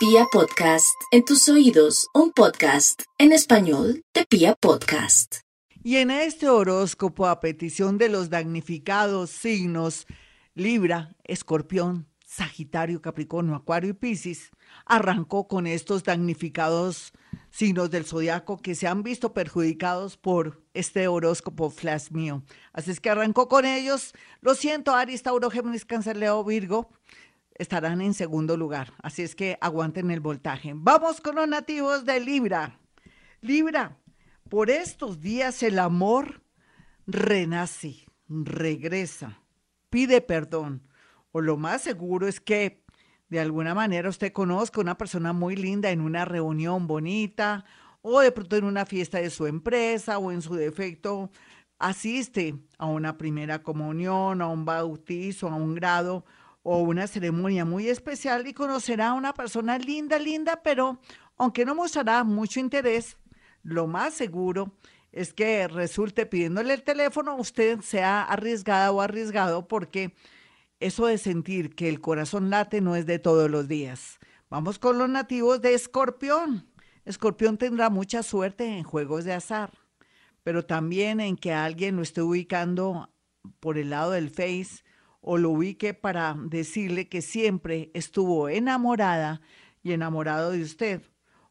Pia Podcast, en tus oídos, un podcast en español de Pia Podcast. Y en este horóscopo, a petición de los damnificados signos Libra, Escorpión, Sagitario, Capricornio, Acuario y Piscis, arrancó con estos damnificados signos del zodiaco que se han visto perjudicados por este horóscopo flash mío. Así es que arrancó con ellos. Lo siento, Aries, Tauro, Géminis, Cáncer, Leo, Virgo. Estarán en segundo lugar. Así es que aguanten el voltaje. Vamos con los nativos de Libra. Libra, por estos días el amor renace, regresa, pide perdón. O lo más seguro es que de alguna manera usted conozca una persona muy linda en una reunión bonita o de pronto en una fiesta de su empresa o en su defecto asiste a una primera comunión, a un bautizo, a un grado o una ceremonia muy especial y conocerá a una persona linda, linda, pero aunque no mostrará mucho interés, lo más seguro es que resulte pidiéndole el teléfono, usted sea arriesgada o arriesgado porque eso de sentir que el corazón late no es de todos los días. Vamos con los nativos de Escorpión. Escorpión tendrá mucha suerte en juegos de azar, pero también en que alguien lo esté ubicando por el lado del Face o lo ubique para decirle que siempre estuvo enamorada y enamorado de usted.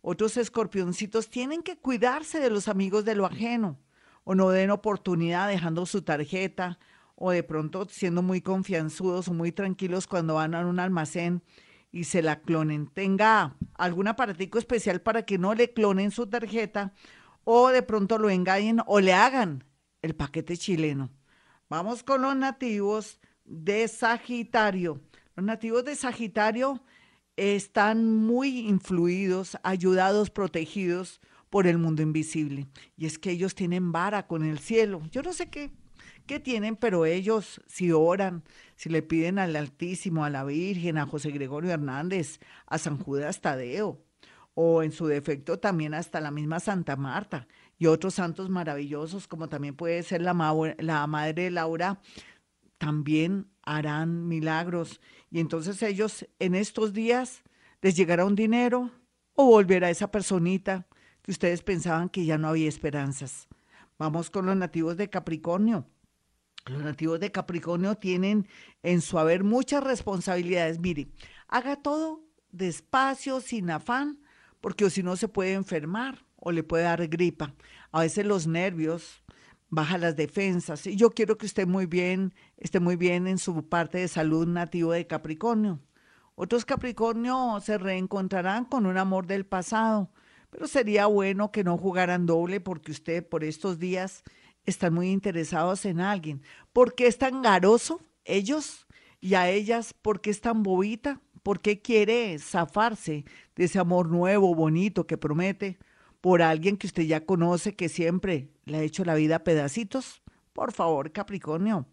Otros escorpioncitos tienen que cuidarse de los amigos de lo ajeno o no den oportunidad dejando su tarjeta o de pronto siendo muy confianzudos o muy tranquilos cuando van a un almacén y se la clonen. Tenga algún aparatico especial para que no le clonen su tarjeta o de pronto lo engañen o le hagan el paquete chileno. Vamos con los nativos de Sagitario. Los nativos de Sagitario están muy influidos, ayudados, protegidos por el mundo invisible. Y es que ellos tienen vara con el cielo. Yo no sé qué que tienen, pero ellos si oran, si le piden al Altísimo, a la Virgen, a José Gregorio Hernández, a San Judas Tadeo, o en su defecto también hasta la misma Santa Marta y otros santos maravillosos, como también puede ser la, la Madre Laura, también harán milagros. Y entonces ellos en estos días les llegará un dinero o volverá esa personita que ustedes pensaban que ya no había esperanzas. Vamos con los nativos de Capricornio. Los nativos de Capricornio tienen en su haber muchas responsabilidades. Mire, haga todo despacio, sin afán, porque si no se puede enfermar o le puede dar gripa. A veces los nervios bajan las defensas. Y yo quiero que usted muy bien, esté muy bien en su parte de salud nativo de Capricornio. Otros Capricornio se reencontrarán con un amor del pasado, pero sería bueno que no jugaran doble porque usted por estos días están muy interesados en alguien. ¿Por qué es tan garoso ellos y a ellas? ¿Por qué es tan bobita? ¿Por qué quiere zafarse de ese amor nuevo, bonito que promete por alguien que usted ya conoce que siempre le ha hecho la vida a pedacitos? Por favor, Capricornio,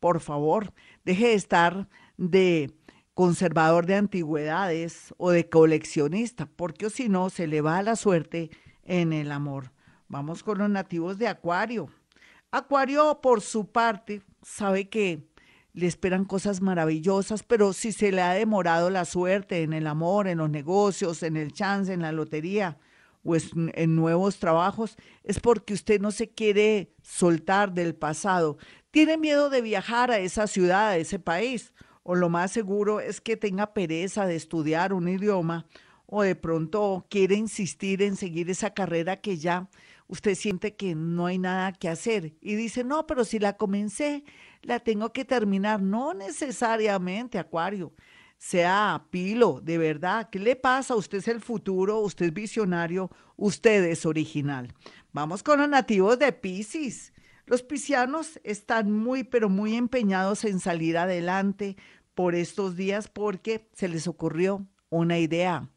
por favor, deje de estar de conservador de antigüedades o de coleccionista, porque si no se le va la suerte en el amor. Vamos con los nativos de Acuario. Acuario, por su parte, sabe que le esperan cosas maravillosas, pero si se le ha demorado la suerte en el amor, en los negocios, en el chance, en la lotería o en nuevos trabajos, es porque usted no se quiere soltar del pasado. Tiene miedo de viajar a esa ciudad, a ese país, o lo más seguro es que tenga pereza de estudiar un idioma o de pronto quiere insistir en seguir esa carrera que ya usted siente que no hay nada que hacer y dice, no, pero si la comencé, la tengo que terminar. No necesariamente, Acuario. Sea pilo, de verdad. ¿Qué le pasa? Usted es el futuro, usted es visionario, usted es original. Vamos con los nativos de Pisces. Los piscianos están muy, pero muy empeñados en salir adelante por estos días porque se les ocurrió una idea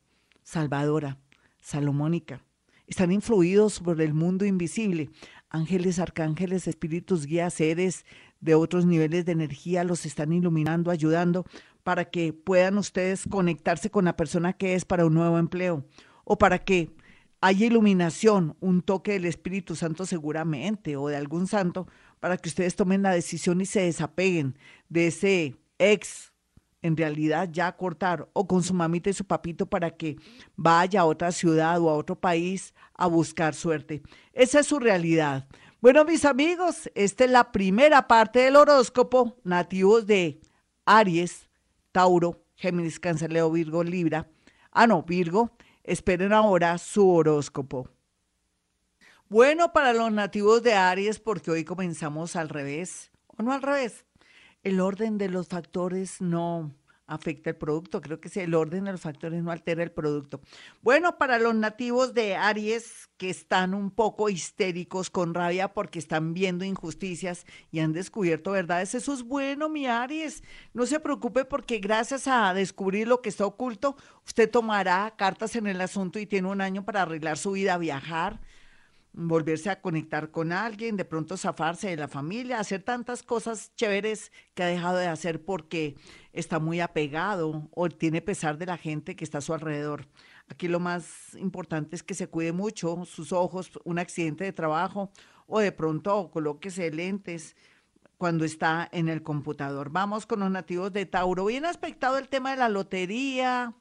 salvadora, salomónica están influidos por el mundo invisible. Ángeles, arcángeles, espíritus, guías, seres de otros niveles de energía los están iluminando, ayudando para que puedan ustedes conectarse con la persona que es para un nuevo empleo o para que haya iluminación, un toque del Espíritu Santo seguramente o de algún santo para que ustedes tomen la decisión y se desapeguen de ese ex en realidad ya cortar o con su mamita y su papito para que vaya a otra ciudad o a otro país a buscar suerte. Esa es su realidad. Bueno, mis amigos, esta es la primera parte del horóscopo, nativos de Aries, Tauro, Géminis, Cáncer, Leo, Virgo, Libra. Ah, no, Virgo. Esperen ahora su horóscopo. Bueno, para los nativos de Aries, porque hoy comenzamos al revés, o no al revés, el orden de los factores no afecta el producto. Creo que si el orden de los factores no altera el producto. Bueno, para los nativos de Aries que están un poco histéricos con rabia porque están viendo injusticias y han descubierto verdades, eso es bueno, mi Aries. No se preocupe porque gracias a descubrir lo que está oculto, usted tomará cartas en el asunto y tiene un año para arreglar su vida, viajar volverse a conectar con alguien, de pronto zafarse de la familia, hacer tantas cosas chéveres que ha dejado de hacer porque está muy apegado o tiene pesar de la gente que está a su alrededor. Aquí lo más importante es que se cuide mucho sus ojos, un accidente de trabajo o de pronto colóquese lentes cuando está en el computador. Vamos con los nativos de Tauro. Bien aspectado el tema de la lotería,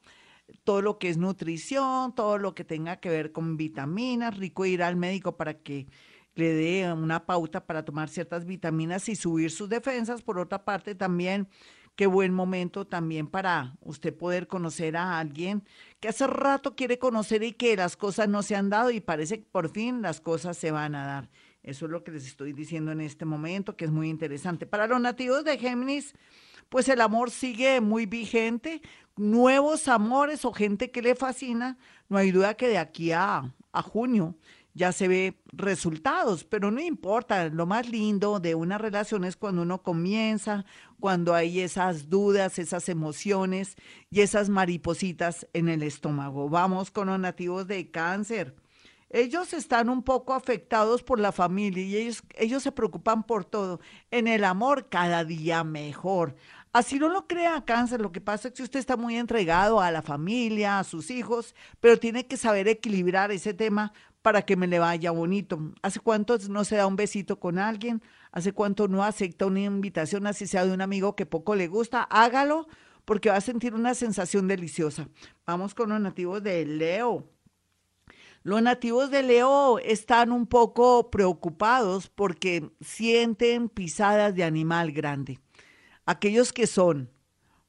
todo lo que es nutrición, todo lo que tenga que ver con vitaminas, rico ir al médico para que le dé una pauta para tomar ciertas vitaminas y subir sus defensas. Por otra parte, también qué buen momento también para usted poder conocer a alguien que hace rato quiere conocer y que las cosas no se han dado y parece que por fin las cosas se van a dar. Eso es lo que les estoy diciendo en este momento, que es muy interesante. Para los nativos de Géminis, pues el amor sigue muy vigente nuevos amores o gente que le fascina, no hay duda que de aquí a, a junio ya se ve resultados, pero no importa, lo más lindo de una relación es cuando uno comienza, cuando hay esas dudas, esas emociones y esas maripositas en el estómago. Vamos con los nativos de cáncer. Ellos están un poco afectados por la familia y ellos, ellos se preocupan por todo. En el amor cada día mejor. Así no lo crea cáncer, lo que pasa es que usted está muy entregado a la familia, a sus hijos, pero tiene que saber equilibrar ese tema para que me le vaya bonito. ¿Hace cuánto no se da un besito con alguien? ¿Hace cuánto no acepta una invitación, así sea de un amigo que poco le gusta? Hágalo porque va a sentir una sensación deliciosa. Vamos con los nativos de Leo. Los nativos de Leo están un poco preocupados porque sienten pisadas de animal grande aquellos que son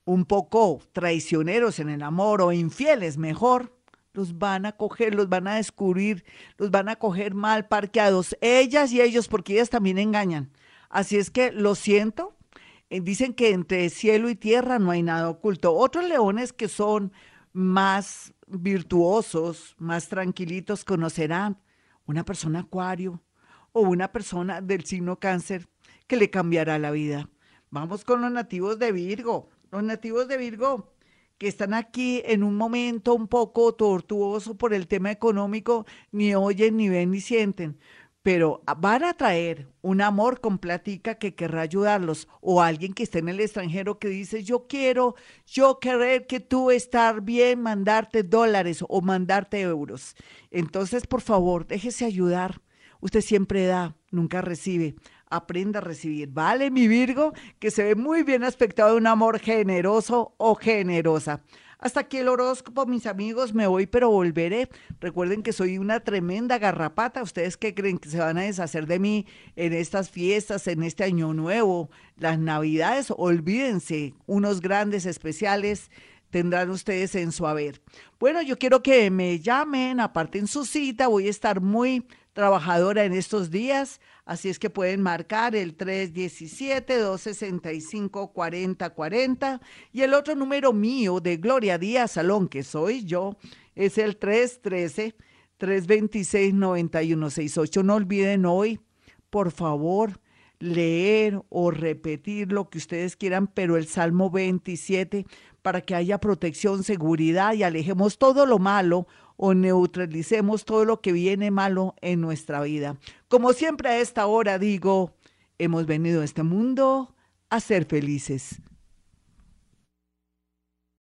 un poco traicioneros en el amor o infieles, mejor, los van a coger, los van a descubrir, los van a coger mal parqueados, ellas y ellos, porque ellas también engañan. Así es que lo siento, eh, dicen que entre cielo y tierra no hay nada oculto. Otros leones que son más virtuosos, más tranquilitos, conocerán una persona acuario o una persona del signo cáncer que le cambiará la vida. Vamos con los nativos de Virgo. Los nativos de Virgo que están aquí en un momento un poco tortuoso por el tema económico, ni oyen, ni ven, ni sienten, pero van a traer un amor con platica que querrá ayudarlos, o alguien que esté en el extranjero que dice, yo quiero, yo querer que tú estar bien, mandarte dólares o mandarte euros. Entonces, por favor, déjese ayudar. Usted siempre da, nunca recibe aprenda a recibir. Vale, mi Virgo, que se ve muy bien aspectado de un amor generoso o generosa. Hasta aquí el horóscopo, mis amigos, me voy, pero volveré. Recuerden que soy una tremenda garrapata. ¿Ustedes qué creen que se van a deshacer de mí en estas fiestas, en este año nuevo, las navidades? Olvídense, unos grandes especiales tendrán ustedes en su haber. Bueno, yo quiero que me llamen, aparten su cita, voy a estar muy trabajadora en estos días. Así es que pueden marcar el 317-265-4040 y el otro número mío de Gloria Díaz Salón, que soy yo, es el 313-326-9168. No olviden hoy, por favor, leer o repetir lo que ustedes quieran, pero el Salmo 27 para que haya protección, seguridad y alejemos todo lo malo o neutralicemos todo lo que viene malo en nuestra vida. Como siempre a esta hora digo, hemos venido a este mundo a ser felices.